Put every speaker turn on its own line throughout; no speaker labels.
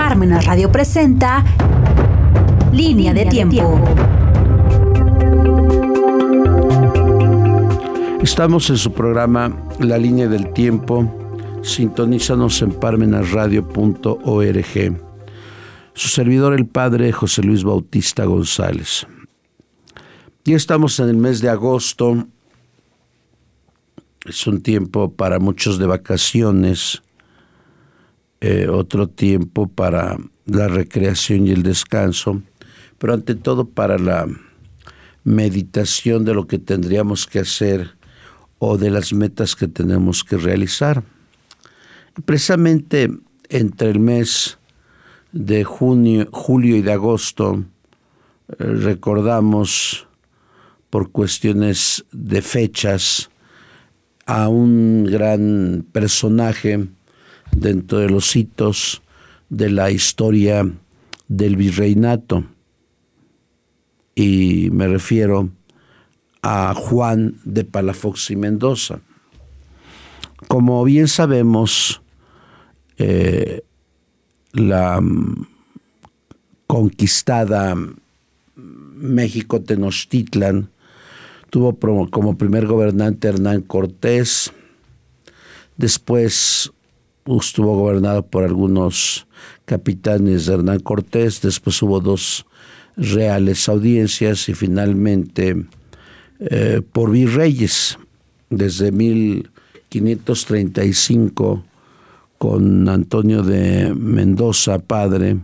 Parmenas Radio presenta Línea de Tiempo.
Estamos en su programa La Línea del Tiempo. Sintonízanos en parmenasradio.org. Su servidor, el padre José Luis Bautista González. Ya estamos en el mes de agosto. Es un tiempo para muchos de vacaciones, eh, otro tiempo para la recreación y el descanso, pero ante todo para la meditación de lo que tendríamos que hacer o de las metas que tenemos que realizar. Precisamente entre el mes de junio, julio y de agosto eh, recordamos por cuestiones de fechas a un gran personaje dentro de los hitos de la historia del virreinato. Y me refiero a Juan de Palafox y Mendoza. Como bien sabemos, eh, la mm, conquistada México Tenochtitlan tuvo como primer gobernante Hernán Cortés, después estuvo gobernado por algunos capitanes de Hernán Cortés, después hubo dos reales audiencias y finalmente eh, por virreyes desde 1535 con Antonio de Mendoza, padre,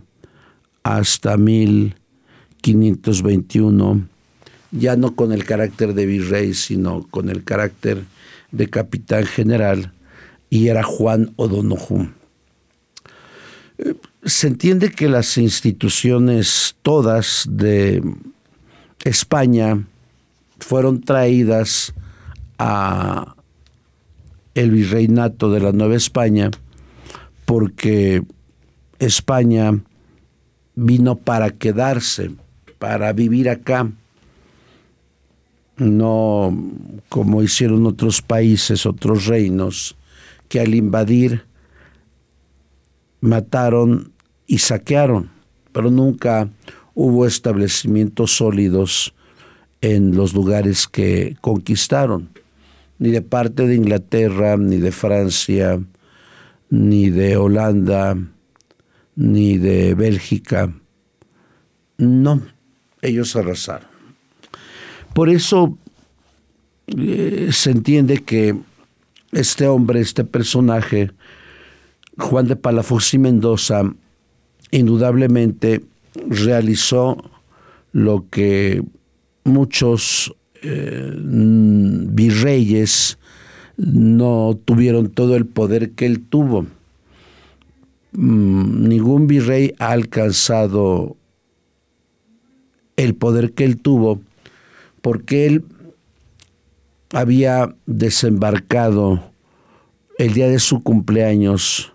hasta 1521, ya no con el carácter de virrey, sino con el carácter de capitán general, y era Juan O'Donoghue. Eh, se entiende que las instituciones todas de España fueron traídas a el virreinato de la Nueva España porque España vino para quedarse, para vivir acá, no como hicieron otros países, otros reinos, que al invadir mataron y saquearon, pero nunca hubo establecimientos sólidos en los lugares que conquistaron, ni de parte de Inglaterra, ni de Francia, ni de Holanda, ni de Bélgica. No, ellos arrasaron. Por eso eh, se entiende que este hombre, este personaje, Juan de Palafox y Mendoza, indudablemente realizó lo que muchos eh, virreyes no tuvieron todo el poder que él tuvo. Mm, ningún virrey ha alcanzado el poder que él tuvo porque él había desembarcado el día de su cumpleaños,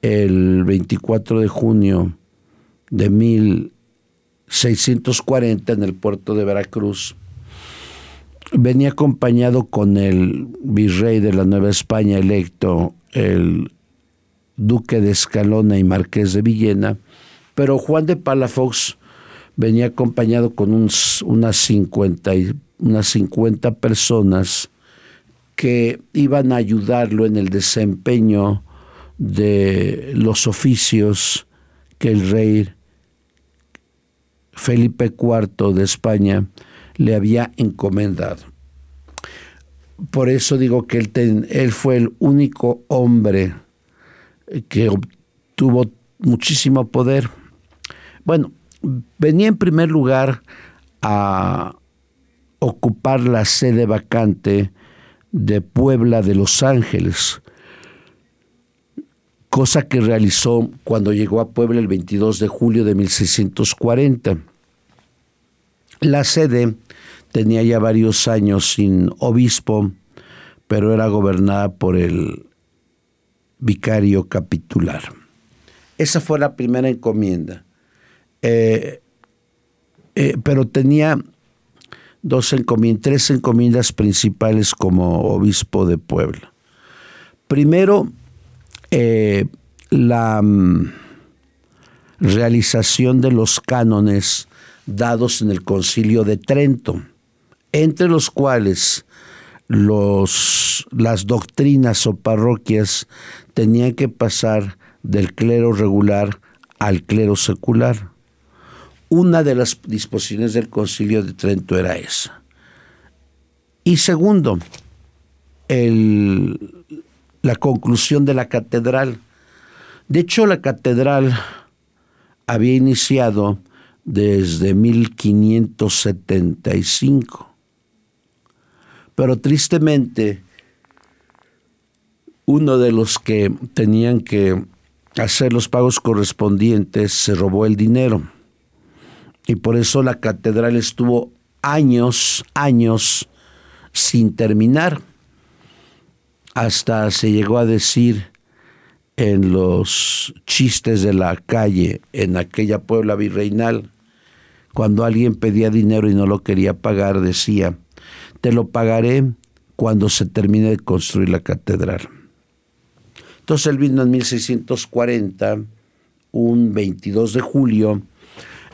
el 24 de junio de 1640 en el puerto de Veracruz, venía acompañado con el virrey de la Nueva España electo, el duque de Escalona y marqués de Villena, pero Juan de Palafox venía acompañado con unas 50, unas 50 personas que iban a ayudarlo en el desempeño de los oficios que el rey Felipe IV de España le había encomendado. Por eso digo que él, él fue el único hombre que obtuvo muchísimo poder. Bueno, venía en primer lugar a ocupar la sede vacante de Puebla de Los Ángeles, cosa que realizó cuando llegó a Puebla el 22 de julio de 1640. La sede tenía ya varios años sin obispo, pero era gobernada por el vicario capitular. Esa fue la primera encomienda. Eh, eh, pero tenía dos encomiendas, tres encomiendas principales como obispo de Puebla. Primero, eh, la, mm, realización de los cánones dados en el concilio de Trento, entre los cuales los, las doctrinas o parroquias tenían que pasar del clero regular al clero secular. Una de las disposiciones del concilio de Trento era esa. Y segundo, el, la conclusión de la catedral. De hecho, la catedral había iniciado desde 1575. Pero tristemente, uno de los que tenían que hacer los pagos correspondientes se robó el dinero. Y por eso la catedral estuvo años, años sin terminar. Hasta se llegó a decir en los chistes de la calle, en aquella Puebla virreinal, cuando alguien pedía dinero y no lo quería pagar, decía, te lo pagaré cuando se termine de construir la catedral. Entonces él vino en 1640, un 22 de julio,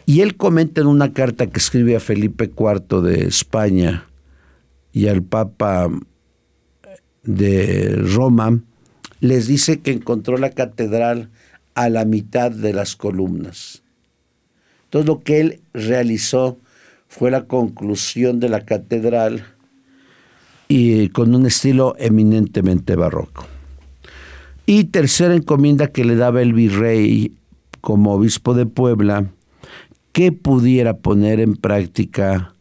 y él comenta en una carta que escribe a Felipe IV de España y al Papa de Roma, les dice que encontró la catedral a la mitad de las columnas. Todo lo que él realizó fue la conclusión de la catedral y con un estilo eminentemente barroco. Y tercera encomienda que le daba el virrey como obispo de Puebla, que pudiera poner en práctica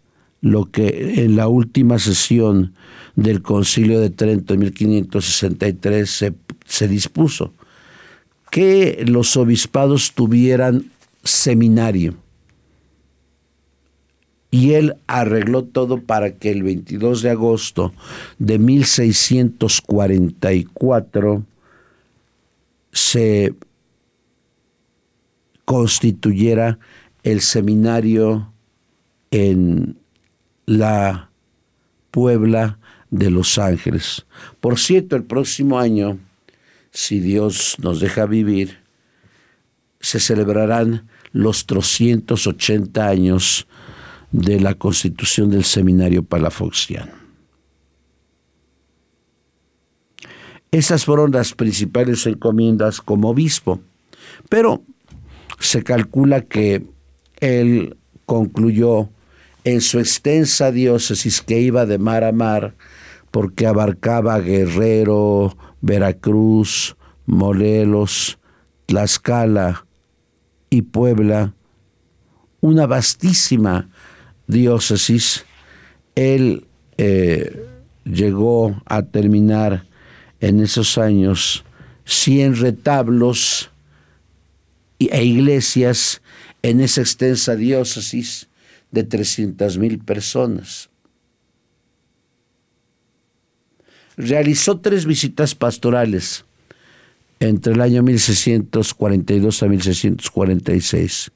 lo que en la última sesión del Concilio de Trento en 1563 se, se dispuso, que los obispados tuvieran seminario. Y él arregló todo para que el 22 de agosto de 1644 se constituyera el seminario en la Puebla de Los Ángeles. Por cierto, el próximo año, si Dios nos deja vivir, se celebrarán los 380 años de la constitución del Seminario Palafoxiano. Esas fueron las principales encomiendas como obispo, pero se calcula que él concluyó en su extensa diócesis que iba de mar a mar, porque abarcaba Guerrero, Veracruz, Morelos, Tlaxcala y Puebla, una vastísima diócesis, él eh, llegó a terminar en esos años 100 retablos e iglesias en esa extensa diócesis de 300 mil personas. Realizó tres visitas pastorales entre el año 1642 a 1646,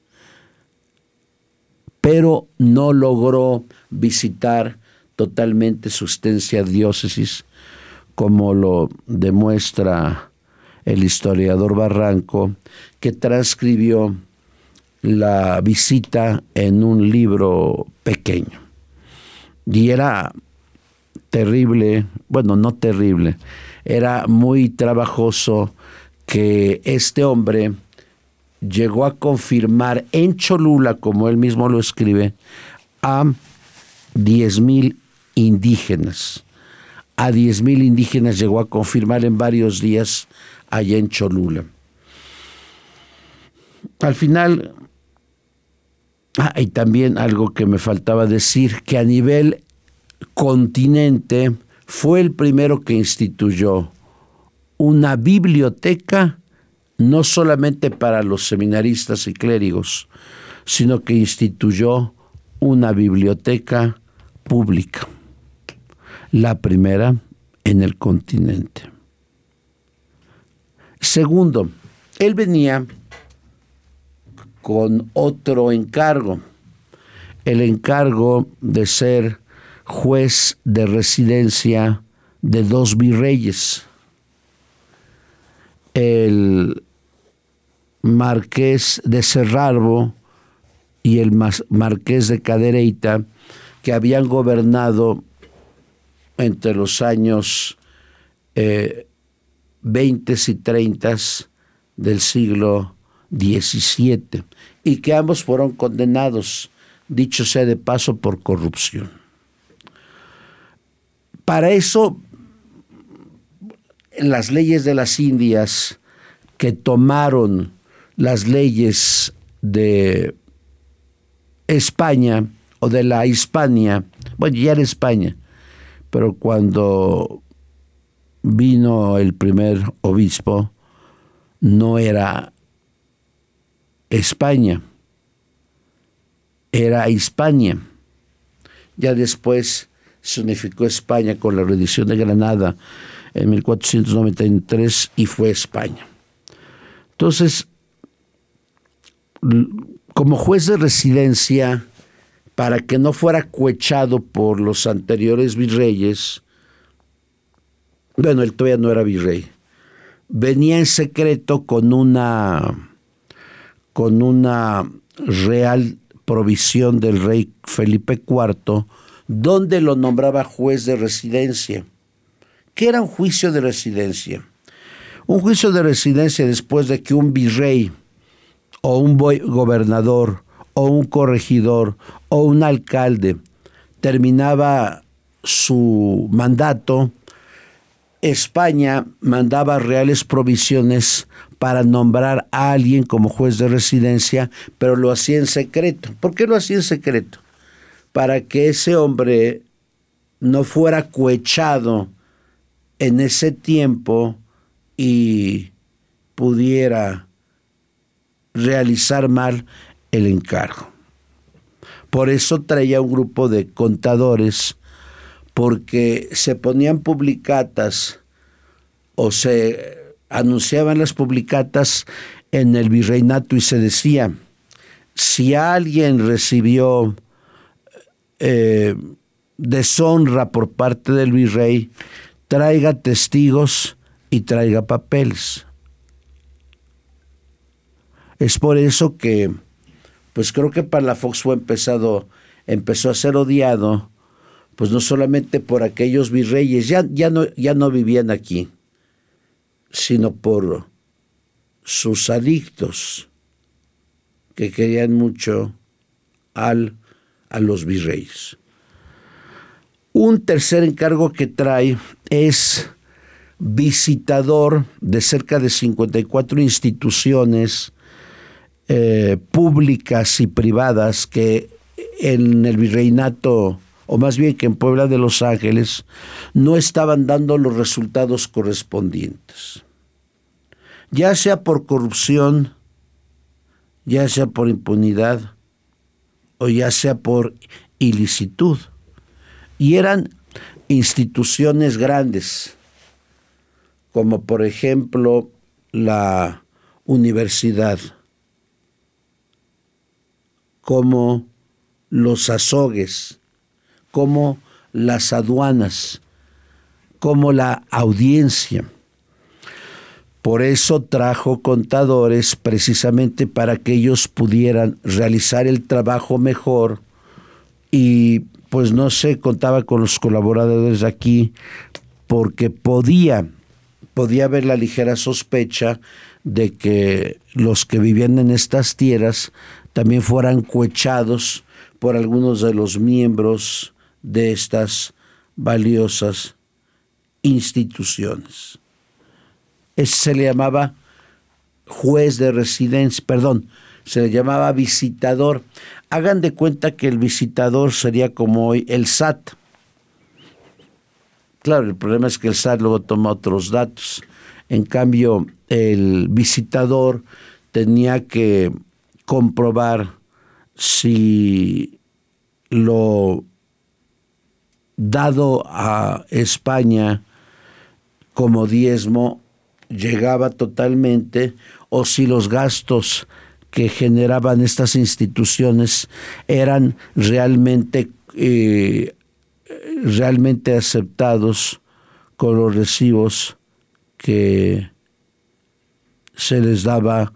pero no logró visitar totalmente su extensa diócesis, como lo demuestra el historiador Barranco, que transcribió la visita en un libro pequeño. Y era terrible, bueno, no terrible, era muy trabajoso que este hombre llegó a confirmar en Cholula, como él mismo lo escribe, a 10.000 indígenas. A 10.000 indígenas llegó a confirmar en varios días allá en Cholula. Al final Ah, y también algo que me faltaba decir, que a nivel continente fue el primero que instituyó una biblioteca no solamente para los seminaristas y clérigos, sino que instituyó una biblioteca pública, la primera en el continente. Segundo, él venía con otro encargo, el encargo de ser juez de residencia de dos virreyes. El marqués de Cerrarbo y el marqués de Cadereyta, que habían gobernado entre los años 20 eh, y 30 del siglo XVII y que ambos fueron condenados, dicho sea de paso, por corrupción. Para eso, las leyes de las Indias que tomaron las leyes de España o de la Hispania, bueno, ya era España, pero cuando vino el primer obispo, no era España, era Hispania. Ya después se unificó España con la rendición de Granada en 1493 y fue España. Entonces, como juez de residencia, para que no fuera cuechado por los anteriores virreyes, bueno, él todavía no era virrey, venía en secreto con una con una real provisión del rey Felipe IV, donde lo nombraba juez de residencia. ¿Qué era un juicio de residencia? Un juicio de residencia después de que un virrey o un gobernador o un corregidor o un alcalde terminaba su mandato, España mandaba reales provisiones para nombrar a alguien como juez de residencia, pero lo hacía en secreto. ¿Por qué lo hacía en secreto? Para que ese hombre no fuera cohechado en ese tiempo y pudiera realizar mal el encargo. Por eso traía un grupo de contadores, porque se ponían publicatas o se anunciaban las publicatas en el virreinato y se decía, si alguien recibió eh, deshonra por parte del virrey, traiga testigos y traiga papeles. Es por eso que, pues creo que Palafox fue empezado, empezó a ser odiado, pues no solamente por aquellos virreyes, ya, ya, no, ya no vivían aquí, sino por sus adictos que querían mucho al, a los virreyes. Un tercer encargo que trae es visitador de cerca de 54 instituciones eh, públicas y privadas que en el virreinato o más bien que en Puebla de Los Ángeles, no estaban dando los resultados correspondientes. Ya sea por corrupción, ya sea por impunidad, o ya sea por ilicitud. Y eran instituciones grandes, como por ejemplo la universidad, como los azogues, como las aduanas, como la audiencia. Por eso trajo contadores precisamente para que ellos pudieran realizar el trabajo mejor y pues no sé, contaba con los colaboradores aquí porque podía, podía haber la ligera sospecha de que los que vivían en estas tierras también fueran cohechados por algunos de los miembros de estas valiosas instituciones. Se le llamaba juez de residencia, perdón, se le llamaba visitador. Hagan de cuenta que el visitador sería como hoy el SAT. Claro, el problema es que el SAT luego toma otros datos. En cambio, el visitador tenía que comprobar si lo dado a España como diezmo llegaba totalmente o si los gastos que generaban estas instituciones eran realmente eh, realmente aceptados con los recibos que se les daba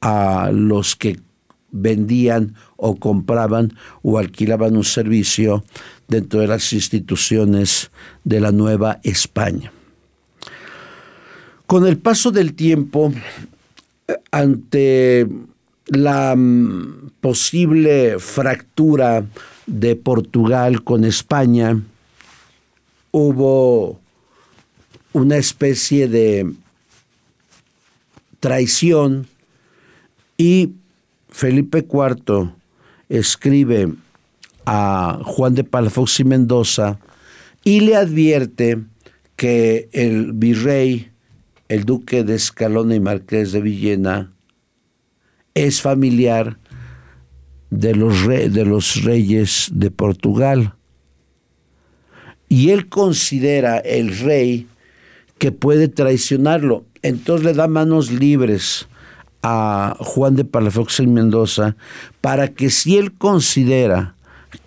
a los que vendían o compraban o alquilaban un servicio dentro de las instituciones de la Nueva España. Con el paso del tiempo, ante la mm, posible fractura de Portugal con España, hubo una especie de traición y Felipe IV escribe a Juan de Palafox y Mendoza y le advierte que el virrey, el duque de Escalona y marqués de Villena, es familiar de los, de los reyes de Portugal. Y él considera el rey que puede traicionarlo. Entonces le da manos libres a Juan de Palafox y Mendoza para que si él considera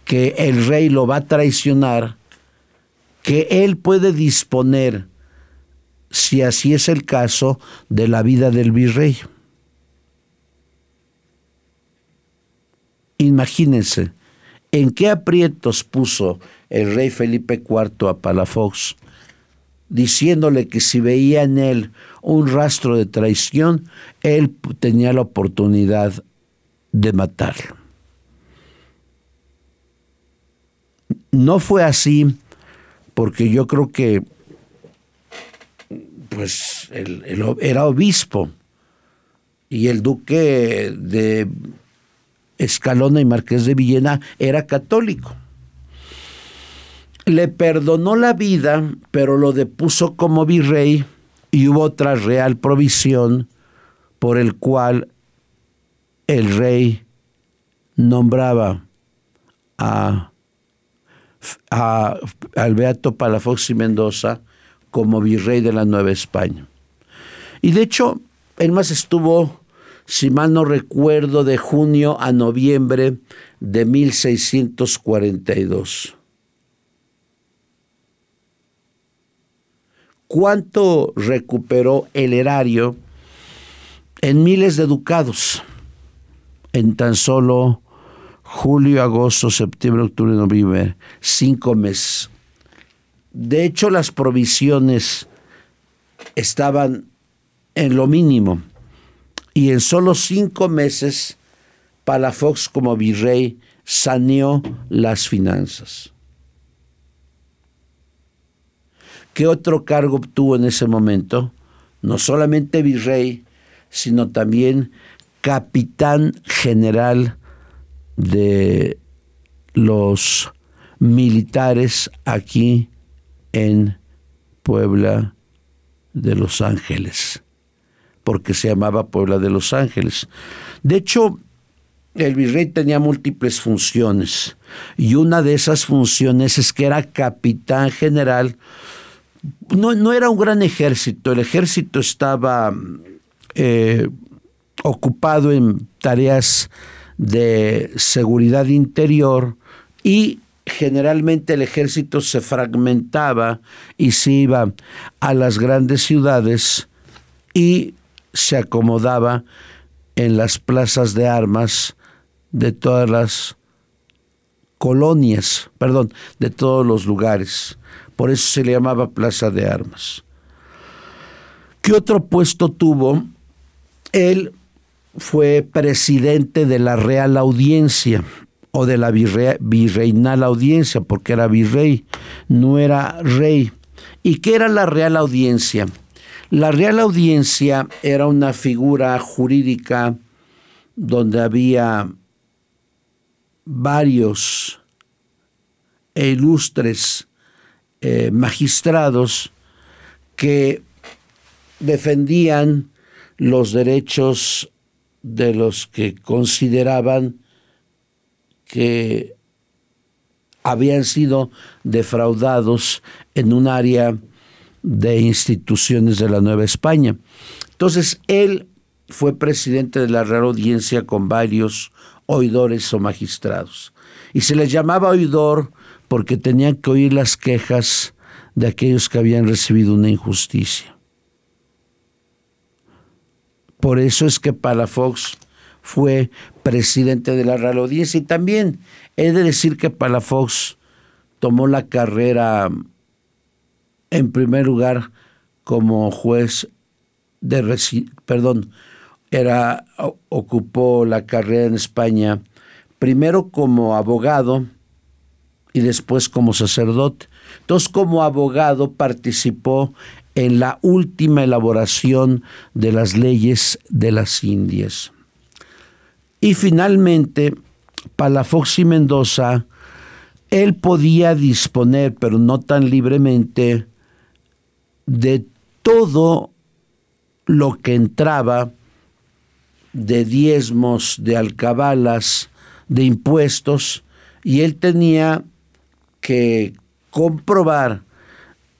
que el rey lo va a traicionar, que él puede disponer, si así es el caso, de la vida del virrey. Imagínense en qué aprietos puso el rey Felipe IV a Palafox diciéndole que si veía en él un rastro de traición, él tenía la oportunidad de matarlo. No fue así porque yo creo que pues era obispo y el duque de Escalona y Marqués de Villena era católico le perdonó la vida, pero lo depuso como virrey y hubo otra real provisión por el cual el rey nombraba a, a, al Beato Palafox y Mendoza como virrey de la Nueva España. Y de hecho, él más estuvo, si mal no recuerdo, de junio a noviembre de 1642. Cuánto recuperó el erario en miles de ducados en tan solo julio, agosto, septiembre, octubre, noviembre, cinco meses. De hecho, las provisiones estaban en lo mínimo y en solo cinco meses Palafox como virrey saneó las finanzas. ¿Qué otro cargo obtuvo en ese momento? No solamente virrey, sino también capitán general de los militares aquí en Puebla de Los Ángeles, porque se llamaba Puebla de Los Ángeles. De hecho, el virrey tenía múltiples funciones y una de esas funciones es que era capitán general no, era un gran ejército, el ejército estaba eh, ocupado en tareas de seguridad interior y generalmente el ejército se fragmentaba y se iba a las grandes ciudades y se acomodaba en las plazas de armas de todas las colonias, perdón, de todos los lugares. Por eso se le llamaba Plaza de Armas. ¿Qué otro puesto tuvo? Él fue presidente de la Real Audiencia o de la virreinal audiencia, porque era virrey, no era rey. ¿Y qué era la Real Audiencia? La Real Audiencia era una figura jurídica donde había varios ilustres eh, magistrados que defendían los derechos de los que consideraban que habían sido defraudados en un área de instituciones de la Nueva España. Entonces, él fue presidente de la Real Audiencia con varios oidores o magistrados. Y se les llamaba oidor porque tenían que oír las quejas de aquellos que habían recibido una injusticia. por eso es que Palafox fue presidente de la Real Audiencia y también he de decir que Palafox tomó la carrera en primer lugar como juez de perdón, era ocupó la carrera en España primero como abogado y después como sacerdote. Entonces, como abogado participó en la última elaboración de las leyes de las Indias. Y finalmente, Palafox y Mendoza, él podía disponer, pero no tan libremente, de todo lo que entraba de diezmos, de alcabalas, de impuestos, y él tenía que comprobar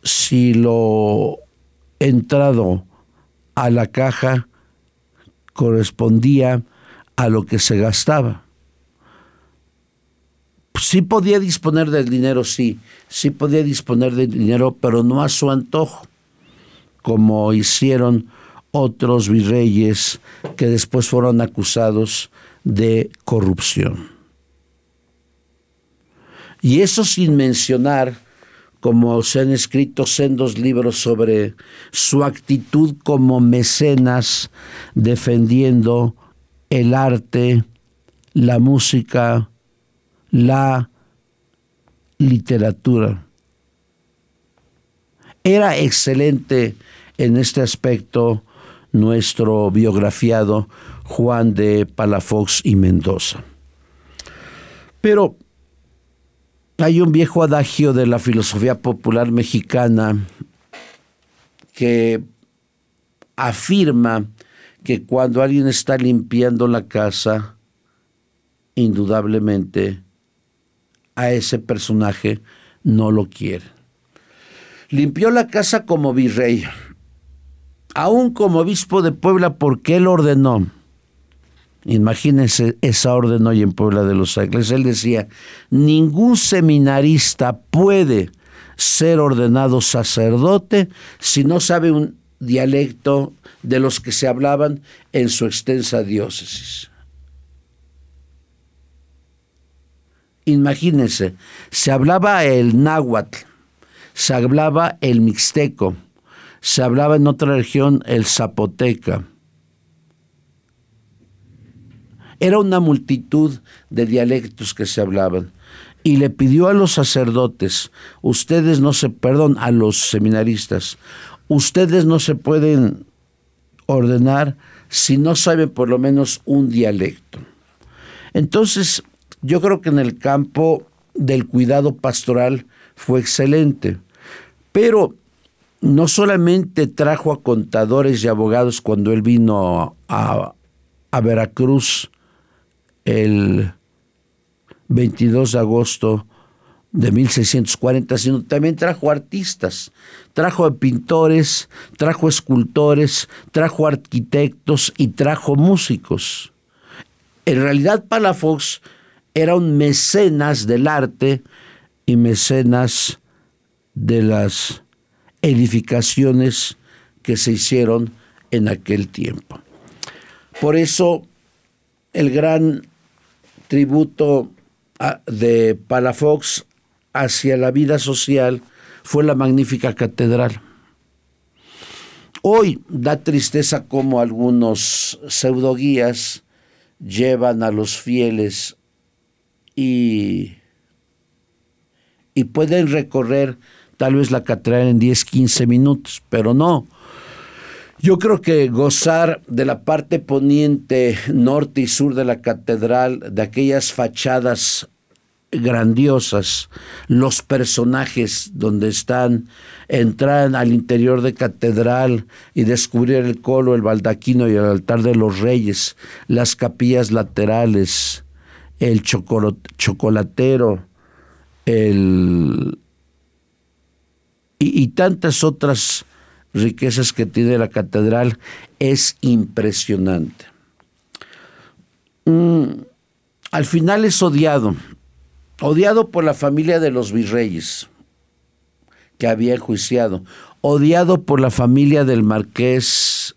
si lo entrado a la caja correspondía a lo que se gastaba. Sí podía disponer del dinero, sí, sí podía disponer del dinero, pero no a su antojo, como hicieron otros virreyes que después fueron acusados de corrupción. Y eso sin mencionar, como se han escrito sendos libros sobre su actitud como mecenas defendiendo el arte, la música, la literatura. Era excelente en este aspecto nuestro biografiado Juan de Palafox y Mendoza. Pero hay un viejo adagio de la filosofía popular mexicana que afirma que cuando alguien está limpiando la casa, indudablemente a ese personaje no lo quiere. Limpió la casa como virrey, aún como obispo de Puebla, porque él ordenó. Imagínense esa orden hoy en Puebla de los Ángeles. Él decía, ningún seminarista puede ser ordenado sacerdote si no sabe un dialecto de los que se hablaban en su extensa diócesis. Imagínense, se hablaba el náhuatl, se hablaba el mixteco, se hablaba en otra región el zapoteca. Era una multitud de dialectos que se hablaban. Y le pidió a los sacerdotes, ustedes no se, perdón, a los seminaristas, ustedes no se pueden ordenar si no saben por lo menos un dialecto. Entonces, yo creo que en el campo del cuidado pastoral fue excelente, pero no solamente trajo a contadores y abogados cuando él vino a, Veracruz el 22 de agosto de 1640, sino también trajo artistas, trajo pintores, trajo escultores, trajo arquitectos y trajo músicos. En realidad Palafox era un mecenas del arte y mecenas de las edificaciones que se hicieron en aquel tiempo. Por eso el gran tributo de Palafox hacia la vida social fue la magnífica catedral. Hoy da tristeza como algunos pseudoguías llevan a los fieles y, y pueden recorrer tal vez la catedral en 10, 15 minutos, pero no. Yo creo que gozar de la parte poniente, norte y sur de la catedral, de aquellas fachadas grandiosas, los personajes donde están, entrar al interior de catedral y descubrir el colo, el baldaquino y el altar de los reyes, las capillas laterales, el chocolatero, el y, tantas otras riquezas que tiene la catedral es impresionante. Mm, al final es odiado, odiado por la familia de los virreyes que había enjuiciado, odiado por la familia del marqués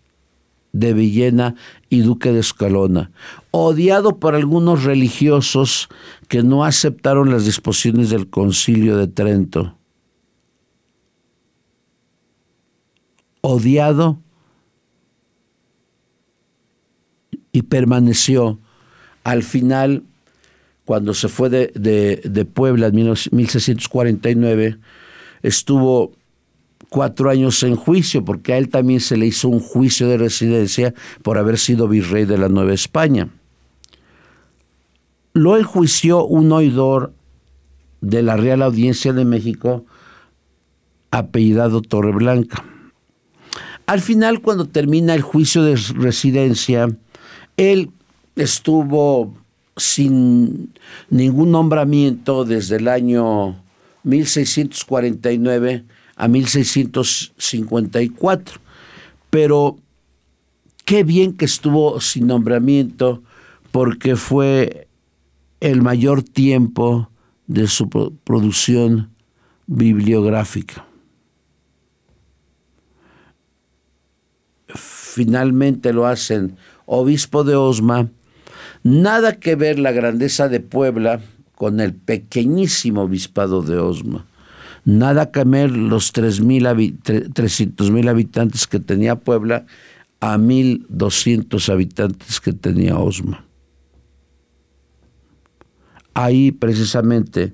de Villena y duque de Escalona, odiado por algunos religiosos que no aceptaron las disposiciones del concilio de Trento, odiado y permaneció al final cuando se fue de, de, Puebla en 1649, estuvo cuatro años en juicio, porque a él también se le hizo un juicio de residencia por haber sido virrey de la Nueva España. Lo enjuició un oidor de la Real Audiencia de México, apellidado Torreblanca. Al final, cuando termina el juicio de residencia, él estuvo sin ningún nombramiento desde el año 1649 a 1654. Pero qué bien que estuvo sin nombramiento porque fue el mayor tiempo de su producción bibliográfica. Finalmente lo hacen obispo de Osma, nada que ver la grandeza de Puebla con el pequeñísimo obispado de Osma. Nada que ver los 300 mil habitantes que tenía Puebla a 1.200 habitantes que tenía Osma. Ahí precisamente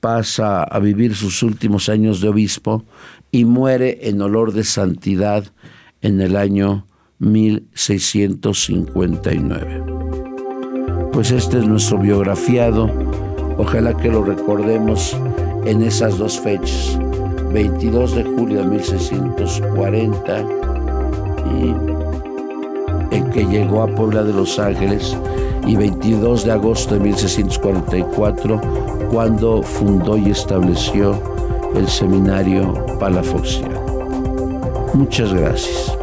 pasa a vivir sus últimos años de obispo y muere en olor de santidad en el año 1659. Pues este es nuestro biografiado. Ojalá que lo recordemos en esas dos fechas, 22 de julio de 1640 y en que llegó a Puebla de Los Ángeles y 22 de agosto de 1644 cuando fundó y estableció el seminario palafoxiano. Muchas gracias.